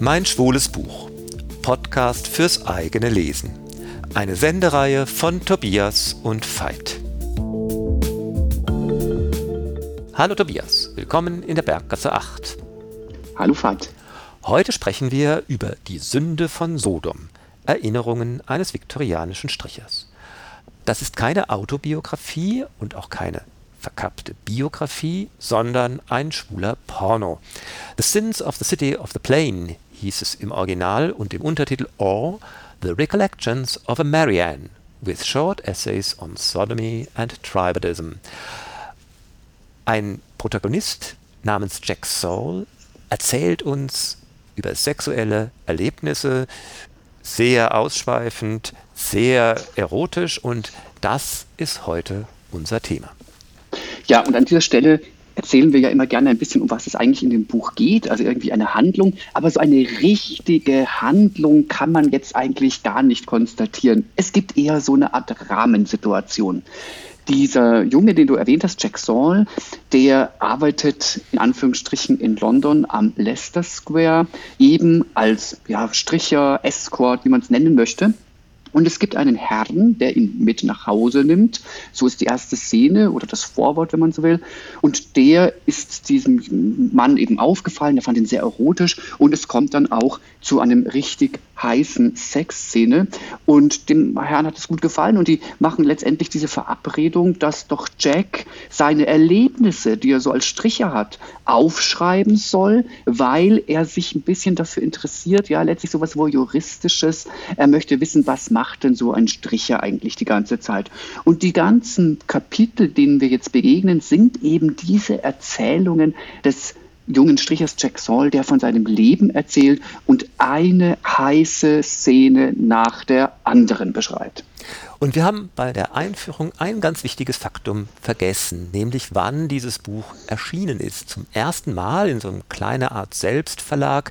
Mein schwules Buch. Podcast fürs eigene Lesen. Eine Sendereihe von Tobias und Veit. Hallo Tobias, willkommen in der Berggasse 8. Hallo Veit. Heute sprechen wir über die Sünde von Sodom. Erinnerungen eines viktorianischen Strichers. Das ist keine Autobiografie und auch keine verkappte Biografie, sondern ein schwuler Porno. The Sins of the City of the Plain hieß es im Original und im Untertitel Or The Recollections of a Marianne with Short Essays on Sodomy and Tribadism. Ein Protagonist namens Jack Soul erzählt uns über sexuelle Erlebnisse, sehr ausschweifend, sehr erotisch und das ist heute unser Thema. Ja, und an dieser Stelle erzählen wir ja immer gerne ein bisschen, um was es eigentlich in dem Buch geht, also irgendwie eine Handlung. Aber so eine richtige Handlung kann man jetzt eigentlich gar nicht konstatieren. Es gibt eher so eine Art Rahmensituation. Dieser Junge, den du erwähnt hast, Jack Saul, der arbeitet in Anführungsstrichen in London am Leicester Square, eben als ja, Stricher, Escort, wie man es nennen möchte. Und es gibt einen Herrn, der ihn mit nach Hause nimmt. So ist die erste Szene oder das Vorwort, wenn man so will. Und der ist diesem Mann eben aufgefallen. Der fand ihn sehr erotisch. Und es kommt dann auch zu einem richtig heißen Sexszene. Und dem Herrn hat es gut gefallen. Und die machen letztendlich diese Verabredung, dass doch Jack seine Erlebnisse, die er so als Striche hat, aufschreiben soll, weil er sich ein bisschen dafür interessiert. Ja, letztlich sowas Voyeuristisches. Er möchte wissen, was macht denn so ein Stricher eigentlich die ganze Zeit? Und die ganzen Kapitel, denen wir jetzt begegnen, sind eben diese Erzählungen des jungen Strichers Jack Saul, der von seinem Leben erzählt und eine heiße Szene nach der anderen beschreibt. Und wir haben bei der Einführung ein ganz wichtiges Faktum vergessen, nämlich wann dieses Buch erschienen ist. Zum ersten Mal in so einem kleinen Art Selbstverlag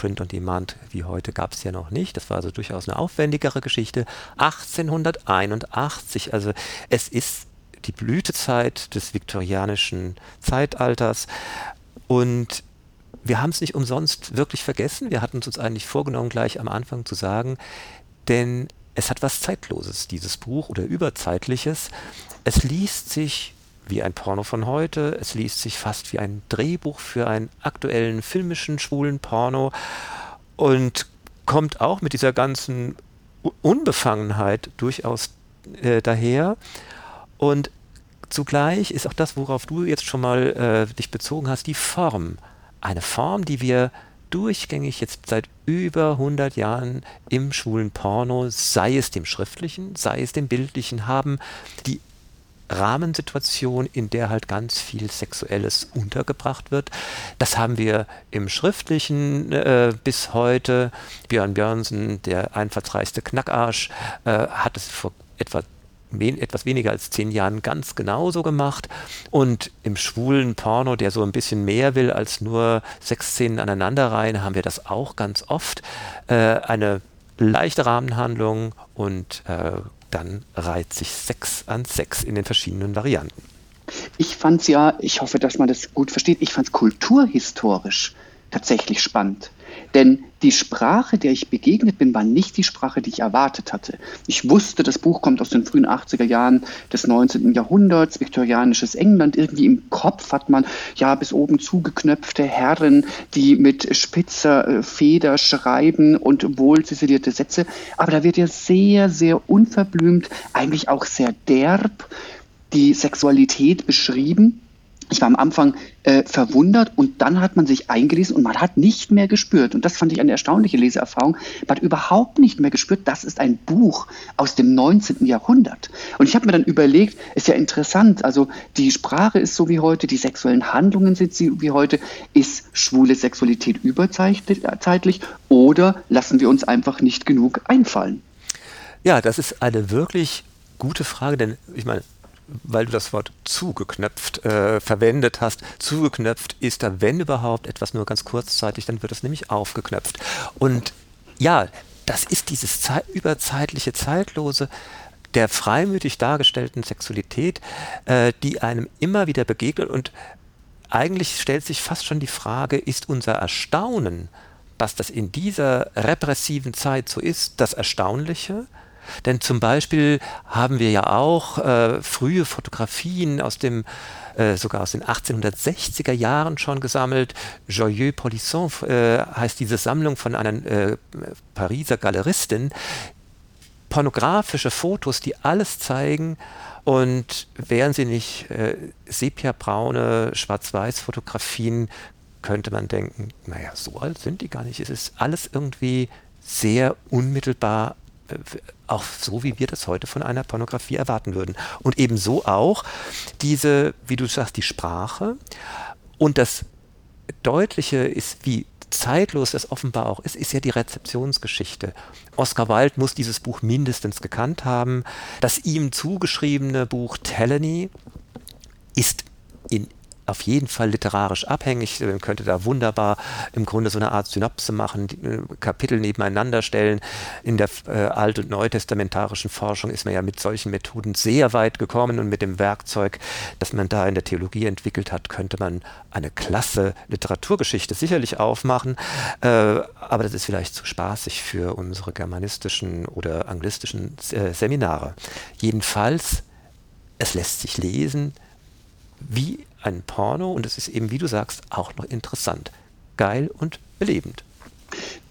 Print on Demand wie heute gab es ja noch nicht. Das war also durchaus eine aufwendigere Geschichte. 1881, also es ist die Blütezeit des viktorianischen Zeitalters und wir haben es nicht umsonst wirklich vergessen. Wir hatten es uns eigentlich vorgenommen, gleich am Anfang zu sagen, denn es hat was Zeitloses, dieses Buch, oder Überzeitliches. Es liest sich wie ein Porno von heute. Es liest sich fast wie ein Drehbuch für einen aktuellen filmischen schwulen Porno und kommt auch mit dieser ganzen Unbefangenheit durchaus äh, daher. Und zugleich ist auch das, worauf du jetzt schon mal äh, dich bezogen hast, die Form. Eine Form, die wir durchgängig jetzt seit über 100 Jahren im schwulen Porno, sei es dem schriftlichen, sei es dem bildlichen, haben, die Rahmensituation, in der halt ganz viel Sexuelles untergebracht wird. Das haben wir im Schriftlichen äh, bis heute. Björn Björnsen, der einfallsreichste Knackarsch, äh, hat es vor etwa etwas weniger als zehn Jahren ganz genauso gemacht. Und im schwulen Porno, der so ein bisschen mehr will als nur sechs Szenen aneinanderreihen, haben wir das auch ganz oft. Äh, eine leichte Rahmenhandlung und äh, dann reiht sich Sex an Sex in den verschiedenen Varianten. Ich fand es ja, ich hoffe, dass man das gut versteht, ich fand es kulturhistorisch tatsächlich spannend. Denn die Sprache, der ich begegnet bin, war nicht die Sprache, die ich erwartet hatte. Ich wusste, das Buch kommt aus den frühen 80er Jahren des 19. Jahrhunderts, viktorianisches England. Irgendwie im Kopf hat man ja bis oben zugeknöpfte Herren, die mit spitzer äh, Feder schreiben und wohl ziselierte Sätze. Aber da wird ja sehr, sehr unverblümt, eigentlich auch sehr derb die Sexualität beschrieben ich war am Anfang äh, verwundert und dann hat man sich eingelesen und man hat nicht mehr gespürt. Und das fand ich eine erstaunliche Leseerfahrung. Man hat überhaupt nicht mehr gespürt, das ist ein Buch aus dem 19. Jahrhundert. Und ich habe mir dann überlegt, ist ja interessant, also die Sprache ist so wie heute, die sexuellen Handlungen sind so wie heute. Ist schwule Sexualität überzeitlich oder lassen wir uns einfach nicht genug einfallen? Ja, das ist eine wirklich gute Frage, denn ich meine, weil du das Wort zugeknöpft äh, verwendet hast. Zugeknöpft ist da, wenn überhaupt, etwas nur ganz kurzzeitig, dann wird es nämlich aufgeknöpft. Und ja, das ist dieses Ze überzeitliche, zeitlose der freimütig dargestellten Sexualität, äh, die einem immer wieder begegnet. Und eigentlich stellt sich fast schon die Frage, ist unser Erstaunen dass das in dieser repressiven Zeit so ist, das Erstaunliche. Denn zum Beispiel haben wir ja auch äh, frühe Fotografien aus dem äh, sogar aus den 1860er Jahren schon gesammelt. Joyeux Polisson äh, heißt diese Sammlung von einer äh, Pariser Galeristin. Pornografische Fotos, die alles zeigen, und wären sie nicht äh, sepiabraune Schwarz-Weiß-Fotografien, könnte man denken, naja, so alt sind die gar nicht. Es ist alles irgendwie sehr unmittelbar, auch so, wie wir das heute von einer Pornografie erwarten würden. Und ebenso auch diese, wie du sagst, die Sprache und das Deutliche ist, wie zeitlos das offenbar auch ist, ist ja die Rezeptionsgeschichte. Oscar Wilde muss dieses Buch mindestens gekannt haben. Das ihm zugeschriebene Buch Teleny ist in auf jeden Fall literarisch abhängig. Man könnte da wunderbar im Grunde so eine Art Synopse machen, äh, Kapitel nebeneinander stellen. In der äh, alt- und neutestamentarischen Forschung ist man ja mit solchen Methoden sehr weit gekommen und mit dem Werkzeug, das man da in der Theologie entwickelt hat, könnte man eine klasse Literaturgeschichte sicherlich aufmachen. Äh, aber das ist vielleicht zu spaßig für unsere germanistischen oder anglistischen äh, Seminare. Jedenfalls, es lässt sich lesen, wie ein Porno und es ist eben, wie du sagst, auch noch interessant. Geil und belebend.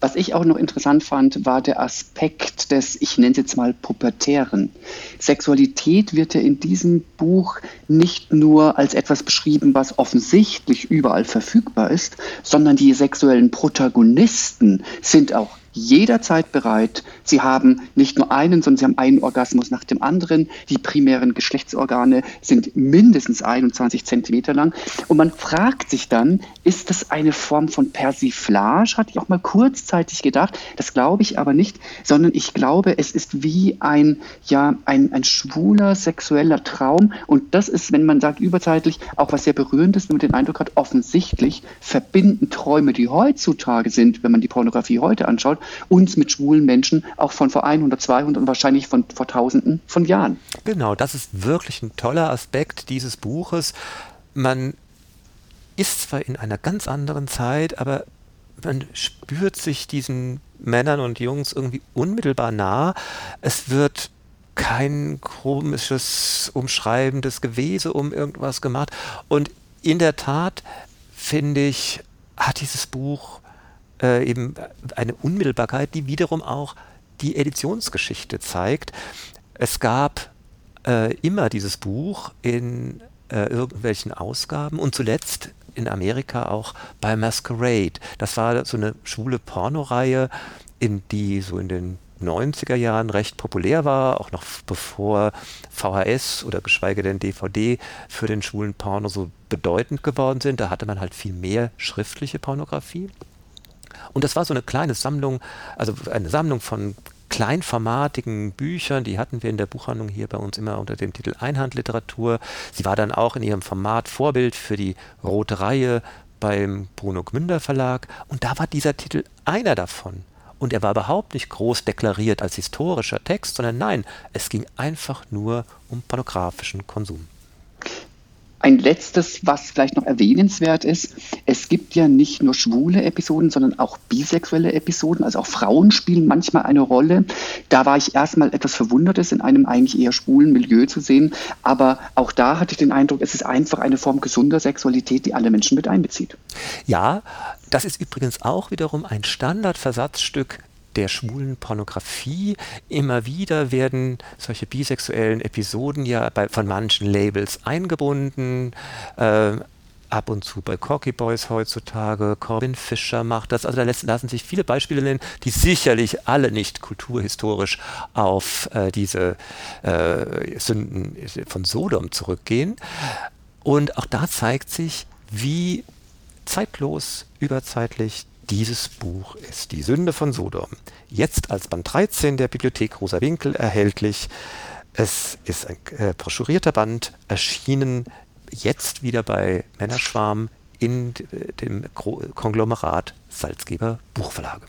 Was ich auch noch interessant fand, war der Aspekt des, ich nenne es jetzt mal Pubertären. Sexualität wird ja in diesem Buch nicht nur als etwas beschrieben, was offensichtlich überall verfügbar ist, sondern die sexuellen Protagonisten sind auch jederzeit bereit. Sie haben nicht nur einen, sondern sie haben einen Orgasmus nach dem anderen. Die primären Geschlechtsorgane sind mindestens 21 Zentimeter lang. Und man fragt sich dann, ist das eine Form von Persiflage? Hatte ich auch mal kurzzeitig gedacht. Das glaube ich aber nicht, sondern ich glaube, es ist wie ein, ja, ein, ein schwuler sexueller Traum. Und das ist, wenn man sagt überzeitlich, auch was sehr berührendes, wenn man den Eindruck hat, offensichtlich verbinden Träume, die heutzutage sind, wenn man die Pornografie heute anschaut, uns mit schwulen Menschen auch von vor 100, 200 und wahrscheinlich von vor Tausenden von Jahren. Genau, das ist wirklich ein toller Aspekt dieses Buches. Man ist zwar in einer ganz anderen Zeit, aber man spürt sich diesen Männern und Jungs irgendwie unmittelbar nah. Es wird kein komisches, umschreibendes Gewese um irgendwas gemacht. Und in der Tat, finde ich, hat dieses Buch äh, eben eine Unmittelbarkeit, die wiederum auch die Editionsgeschichte zeigt. Es gab äh, immer dieses Buch in äh, irgendwelchen Ausgaben und zuletzt in Amerika auch bei Masquerade. Das war so eine schwule Pornoreihe, in die so in den 90er Jahren recht populär war, auch noch bevor VHS oder geschweige denn DVD für den schwulen Porno so bedeutend geworden sind. Da hatte man halt viel mehr schriftliche Pornografie. Und das war so eine kleine Sammlung, also eine Sammlung von kleinformatigen Büchern, die hatten wir in der Buchhandlung hier bei uns immer unter dem Titel Einhandliteratur. Sie war dann auch in ihrem Format Vorbild für die Rote Reihe beim Bruno Gmünder Verlag und da war dieser Titel einer davon. Und er war überhaupt nicht groß deklariert als historischer Text, sondern nein, es ging einfach nur um pornografischen Konsum. Ein letztes, was vielleicht noch erwähnenswert ist, es gibt ja nicht nur schwule Episoden, sondern auch bisexuelle Episoden, also auch Frauen spielen manchmal eine Rolle. Da war ich erstmal etwas verwundert, es in einem eigentlich eher schwulen Milieu zu sehen, aber auch da hatte ich den Eindruck, es ist einfach eine Form gesunder Sexualität, die alle Menschen mit einbezieht. Ja, das ist übrigens auch wiederum ein Standardversatzstück der schwulen Pornografie. Immer wieder werden solche bisexuellen Episoden ja bei, von manchen Labels eingebunden. Äh, ab und zu bei Corky Boys heutzutage, Corbin Fischer macht das. Also da lassen sich viele Beispiele nennen, die sicherlich alle nicht kulturhistorisch auf äh, diese äh, Sünden von Sodom zurückgehen. Und auch da zeigt sich, wie zeitlos, überzeitlich dieses Buch ist Die Sünde von Sodom. Jetzt als Band 13 der Bibliothek Rosa Winkel erhältlich. Es ist ein äh, broschurierter Band, erschienen jetzt wieder bei Männerschwarm in dem Konglomerat Salzgeber Buchverlage.